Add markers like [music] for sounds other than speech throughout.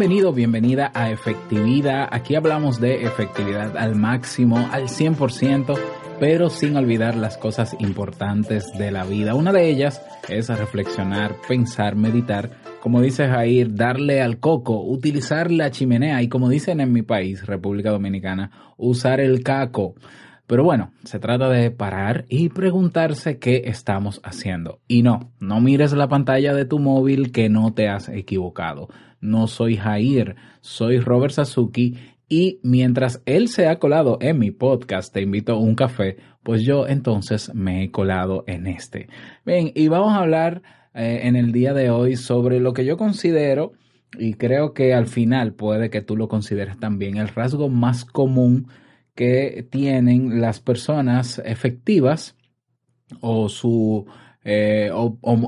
Bienvenido, bienvenida a Efectividad. Aquí hablamos de efectividad al máximo, al 100%, pero sin olvidar las cosas importantes de la vida. Una de ellas es reflexionar, pensar, meditar, como dice Jair, darle al coco, utilizar la chimenea y como dicen en mi país, República Dominicana, usar el caco. Pero bueno, se trata de parar y preguntarse qué estamos haciendo. Y no, no mires la pantalla de tu móvil que no te has equivocado. No soy Jair, soy Robert Sasuki y mientras él se ha colado en mi podcast, te invito a un café, pues yo entonces me he colado en este. Bien, y vamos a hablar eh, en el día de hoy sobre lo que yo considero, y creo que al final puede que tú lo consideres también, el rasgo más común que tienen las personas efectivas o su eh,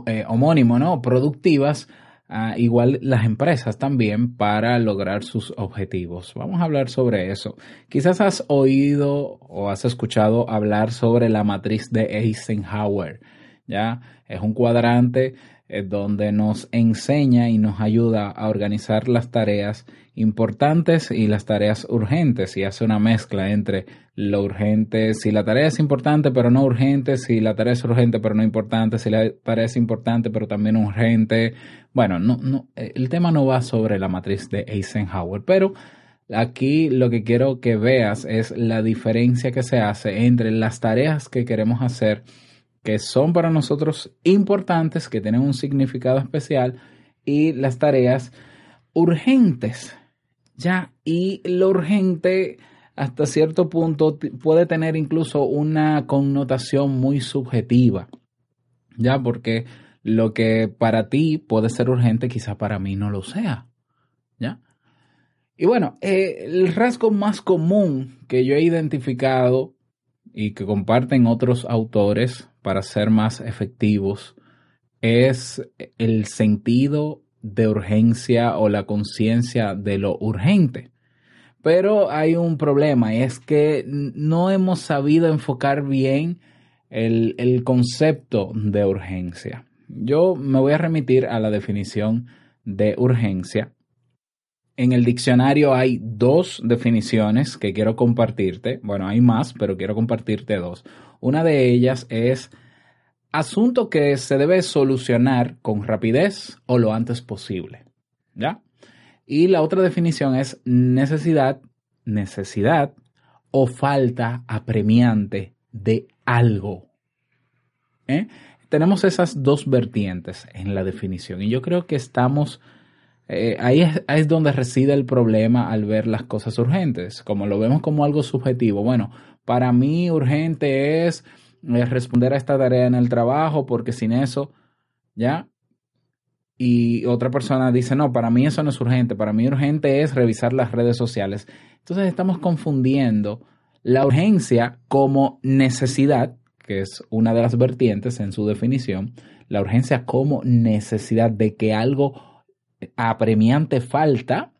eh, homónimo, ¿no? Productivas, ah, igual las empresas también para lograr sus objetivos. Vamos a hablar sobre eso. Quizás has oído o has escuchado hablar sobre la matriz de Eisenhower. ¿ya? Es un cuadrante eh, donde nos enseña y nos ayuda a organizar las tareas importantes y las tareas urgentes y hace una mezcla entre lo urgente, si la tarea es importante pero no urgente, si la tarea es urgente pero no importante, si la tarea es importante pero también urgente. Bueno, no, no, el tema no va sobre la matriz de Eisenhower, pero aquí lo que quiero que veas es la diferencia que se hace entre las tareas que queremos hacer que son para nosotros importantes, que tienen un significado especial, y las tareas urgentes. Ya, y lo urgente hasta cierto punto puede tener incluso una connotación muy subjetiva. Ya, porque lo que para ti puede ser urgente, quizá para mí no lo sea. ¿Ya? Y bueno, eh, el rasgo más común que yo he identificado y que comparten otros autores para ser más efectivos es el sentido de urgencia o la conciencia de lo urgente. Pero hay un problema y es que no hemos sabido enfocar bien el, el, concepto de urgencia. Yo me voy a remitir a la definición de urgencia. En el diccionario hay dos definiciones que quiero compartirte. Bueno, hay más, pero quiero compartirte dos. Una de ellas es asunto que se debe solucionar con rapidez o lo antes posible. ¿Ya? Y la otra definición es necesidad, necesidad o falta apremiante de algo. ¿Eh? Tenemos esas dos vertientes en la definición y yo creo que estamos, eh, ahí, ahí es donde reside el problema al ver las cosas urgentes, como lo vemos como algo subjetivo. Bueno, para mí urgente es, responder a esta tarea en el trabajo porque sin eso, ¿ya? Y otra persona dice, no, para mí eso no es urgente, para mí urgente es revisar las redes sociales. Entonces estamos confundiendo la urgencia como necesidad, que es una de las vertientes en su definición, la urgencia como necesidad de que algo apremiante falta,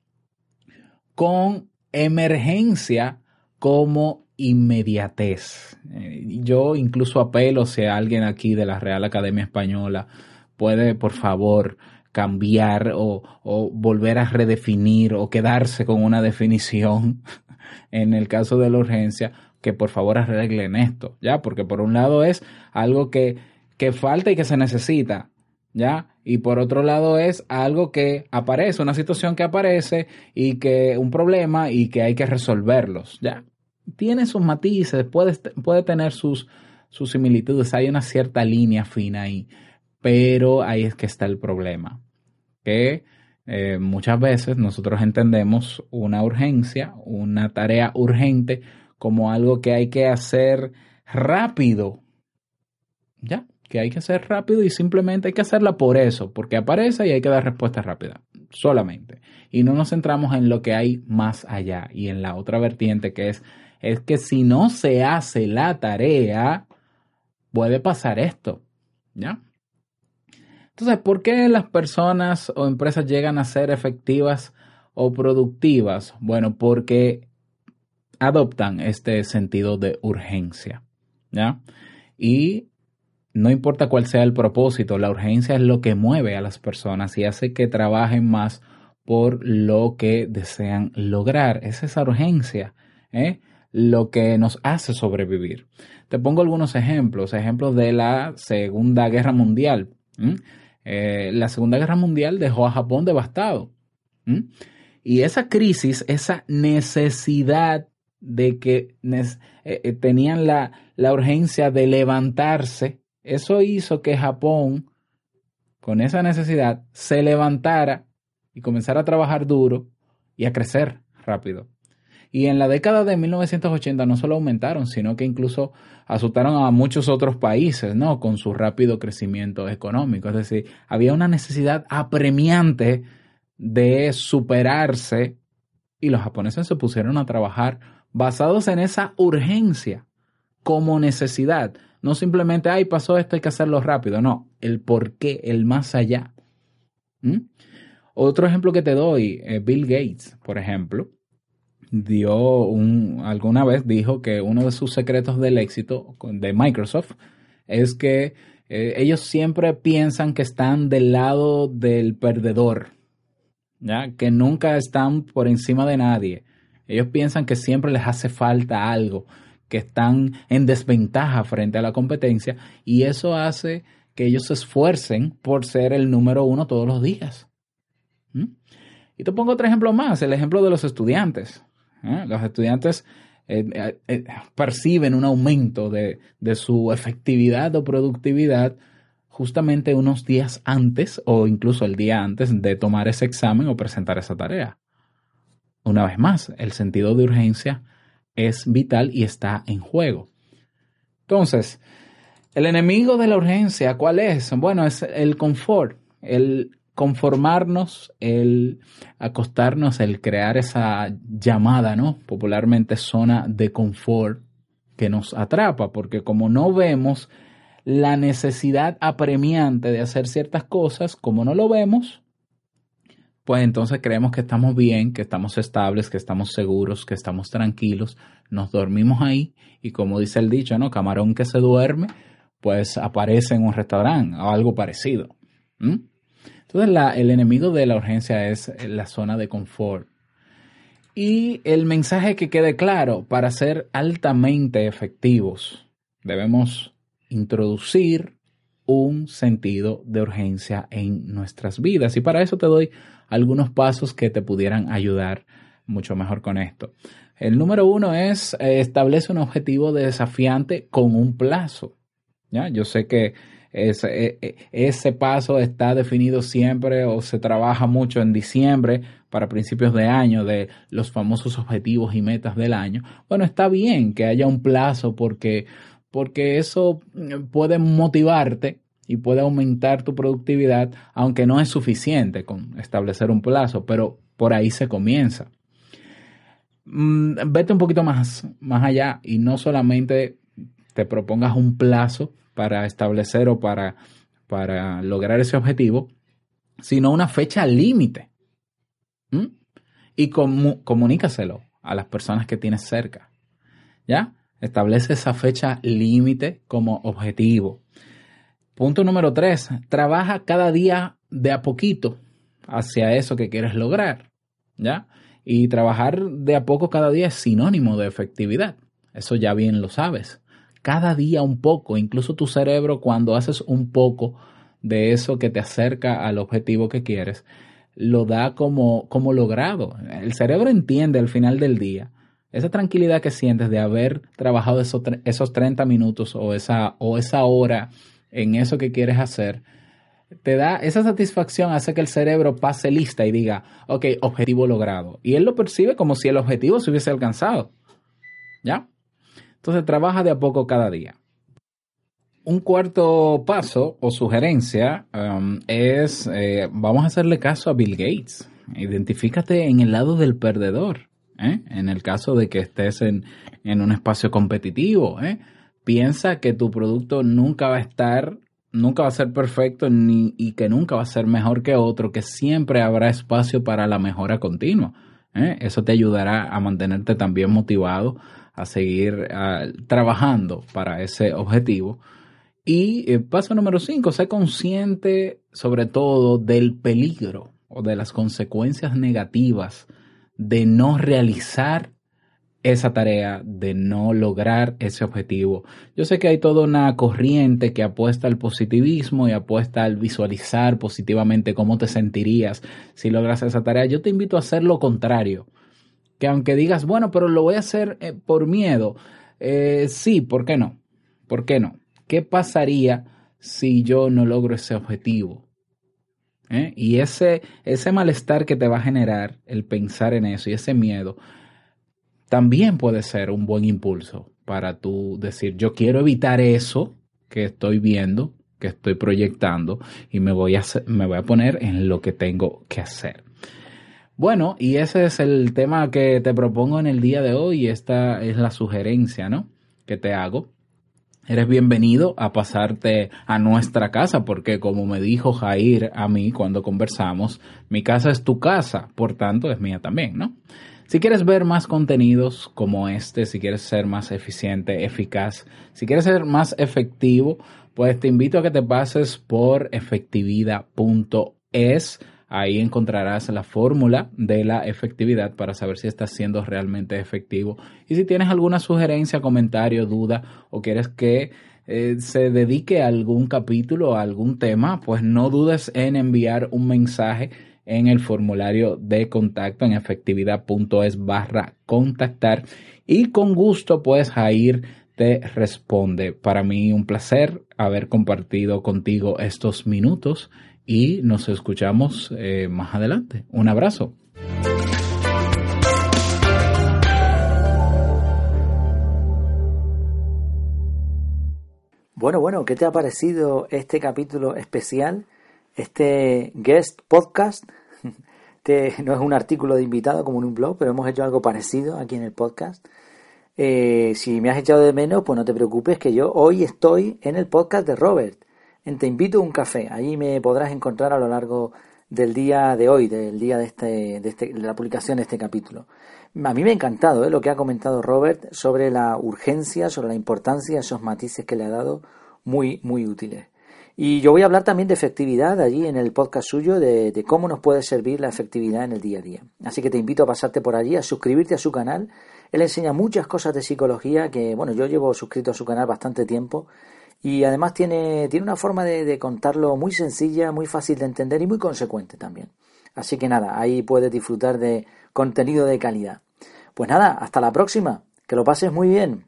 con emergencia como inmediatez. Eh, yo incluso apelo si alguien aquí de la Real Academia Española puede, por favor, cambiar o, o, volver a redefinir o quedarse con una definición [laughs] en el caso de la urgencia, que por favor arreglen esto, ¿ya? Porque por un lado es algo que, que falta y que se necesita, ¿ya? Y por otro lado es algo que aparece, una situación que aparece y que un problema y que hay que resolverlos, ¿ya? tiene sus matices, puede, puede tener sus, sus similitudes, hay una cierta línea fina ahí, pero ahí es que está el problema, que eh, muchas veces nosotros entendemos una urgencia, una tarea urgente, como algo que hay que hacer rápido, ¿ya? Que hay que hacer rápido y simplemente hay que hacerla por eso, porque aparece y hay que dar respuesta rápida, solamente. Y no nos centramos en lo que hay más allá y en la otra vertiente que es es que si no se hace la tarea, puede pasar esto, ¿ya? Entonces, ¿por qué las personas o empresas llegan a ser efectivas o productivas? Bueno, porque adoptan este sentido de urgencia. Y no importa cuál sea el propósito, la urgencia es lo que mueve a las personas y hace que trabajen más por lo que desean lograr. Es esa urgencia ¿eh? lo que nos hace sobrevivir. Te pongo algunos ejemplos, ejemplos de la Segunda Guerra Mundial. Eh, la Segunda Guerra Mundial dejó a Japón devastado. Y esa crisis, esa necesidad de que eh, tenían la, la urgencia de levantarse, eso hizo que Japón, con esa necesidad, se levantara y comenzara a trabajar duro y a crecer rápido. Y en la década de 1980 no solo aumentaron, sino que incluso asustaron a muchos otros países, ¿no? Con su rápido crecimiento económico. Es decir, había una necesidad apremiante de superarse y los japoneses se pusieron a trabajar basados en esa urgencia como necesidad. No simplemente, ay, pasó esto, hay que hacerlo rápido. No, el por qué, el más allá. ¿Mm? Otro ejemplo que te doy, eh, Bill Gates, por ejemplo, dio un, alguna vez dijo que uno de sus secretos del éxito de Microsoft es que eh, ellos siempre piensan que están del lado del perdedor, ¿ya? que nunca están por encima de nadie. Ellos piensan que siempre les hace falta algo, que están en desventaja frente a la competencia y eso hace que ellos se esfuercen por ser el número uno todos los días. ¿Mm? Y te pongo otro ejemplo más, el ejemplo de los estudiantes. ¿eh? Los estudiantes eh, eh, perciben un aumento de, de, su efectividad o productividad justamente unos días antes o incluso el día antes de tomar ese examen o presentar esa tarea. Una vez más, el sentido de urgencia es vital y está en juego. Entonces, el enemigo de la urgencia, ¿cuál es? Bueno, es el confort, el conformarnos, el acostarnos, el crear esa llamada, ¿no? Popularmente zona de confort que nos atrapa, porque como no vemos la necesidad apremiante de hacer ciertas cosas, como no lo vemos, pues entonces creemos que estamos bien, que estamos estables, que estamos seguros, que estamos tranquilos, nos dormimos ahí y como dice el dicho, ¿no? Camarón que se duerme, pues aparece en un restaurante o algo parecido. Entonces, el enemigo de la urgencia es la zona de confort. Y el mensaje que quede claro, para ser altamente efectivos, debemos introducir un sentido de urgencia en nuestras vidas. Y para eso te doy algunos pasos que te pudieran ayudar mucho mejor con esto. El número uno es eh, establece un objetivo desafiante con un plazo. ¿ya? Yo sé que ese, e, e, ese paso está definido siempre o se trabaja mucho en diciembre para principios de año de los famosos objetivos y metas del año. Bueno, está bien que haya un plazo porque, porque eso mm, puede motivarte y puede aumentar tu productividad, aunque no es suficiente con establecer un plazo, pero por ahí se comienza. Mm, vete un poquito más, más allá y no solamente te propongas un plazo para establecer o para, para lograr ese objetivo, sino una fecha límite. Y comunícaselo a las personas que tienes cerca. ¿Ya? Establece esa fecha límite como objetivo. Punto número tres, trabaja cada día de a poquito hacia eso que quieres lograr. ¿Ya? Y trabajar de a poco cada día es sinónimo de efectividad. Eso ya bien lo sabes cada día un poco, incluso tu cerebro cuando haces un poco de eso que te acerca al objetivo que quieres, lo da como, como logrado. El cerebro entiende al final del día esa tranquilidad que sientes de haber trabajado esos, esos 30 minutos o esa, o esa hora en eso que quieres hacer, te da esa satisfacción, hace que el cerebro pase lista y diga, ok, objetivo logrado. Y él lo percibe como si el objetivo se hubiese alcanzado. ¿Ya? Entonces trabaja de a poco cada día. Un cuarto paso o sugerencia um, es, eh, vamos a hacerle caso a Bill Gates. Identifícate en el lado del perdedor. ¿Eh? En el caso de que estés en, un espacio competitivo. ¿eh? Piensa que tu producto nunca va a estar, nunca va a ser perfecto ni, y que nunca va a ser mejor que otro, que siempre habrá espacio para la mejora continua. Eso te ayudará a mantenerte también motivado a seguir trabajando para ese objetivo. Y eh, paso número cinco, sé consciente sobre todo del peligro o de las consecuencias negativas de no realizar esa tarea, de no lograr ese objetivo. Yo sé que hay toda una corriente que apuesta al positivismo y apuesta al visualizar positivamente cómo te sentirías si logras esa tarea. Yo te invito a hacer lo contrario. Que aunque digas, bueno, pero lo voy a hacer eh, por miedo, eh, sí, ¿por qué no? ¿Por qué no? ¿Qué pasaría si yo no logro ese objetivo? ¿Eh? Y ese, ese malestar que te va a generar el pensar en eso y ese miedo, también puede ser un buen impulso para tú decir, yo quiero evitar eso que estoy viendo, que estoy proyectando y me voy a, me voy a poner en lo que tengo que hacer. Bueno, y ese es el tema que te propongo en el día de hoy. Esta es la sugerencia, ¿no? Que te hago. Eres bienvenido a pasarte a nuestra casa, porque como me dijo Jair a mí cuando conversamos, mi casa es tu casa, por tanto es mía también, ¿no? Si quieres ver más contenidos como este, si quieres ser más eficiente, eficaz, si quieres ser más efectivo, pues te invito a que te pases por efectividad.es Ahí encontrarás la fórmula de la efectividad para saber si estás siendo realmente efectivo. Y si tienes alguna sugerencia, comentario, duda o quieres que eh, se dedique a algún capítulo, a algún tema, pues no dudes en enviar un mensaje en el formulario de contacto en efectividad.es barra contactar y con gusto pues Jair te responde. Para mí un placer haber compartido contigo estos minutos y nos escuchamos eh, más adelante. Un abrazo. Bueno, bueno, ¿qué te ha parecido este capítulo especial? Este guest podcast. [laughs] Este no es un artículo de invitado como en un blog, pero hemos hecho algo parecido aquí en el podcast. Eh, si me has echado de menos, pues no te preocupes que yo hoy estoy en el podcast de Robert Te invito a un café. Allí me podrás encontrar a lo largo del día de hoy, del día de, este, este, la publicación de este capítulo. A mí me ha encantado ¿eh? lo que ha comentado Robert sobre la urgencia, sobre la importancia, esos matices que le ha dado, muy, muy útiles. Y yo voy a hablar también de efectividad allí en el podcast suyo, de, de, cómo nos puede servir la efectividad en el día a día. Así que te invito a pasarte por allí, a suscribirte a su canal. Él enseña muchas cosas de psicología que, bueno, yo llevo suscrito a su canal bastante tiempo y además tiene, tiene una forma de, contarlo muy sencilla, muy fácil de entender y muy consecuente también. Así que nada, ahí puedes disfrutar de contenido de calidad. Pues nada, hasta la próxima. Que lo pases muy bien.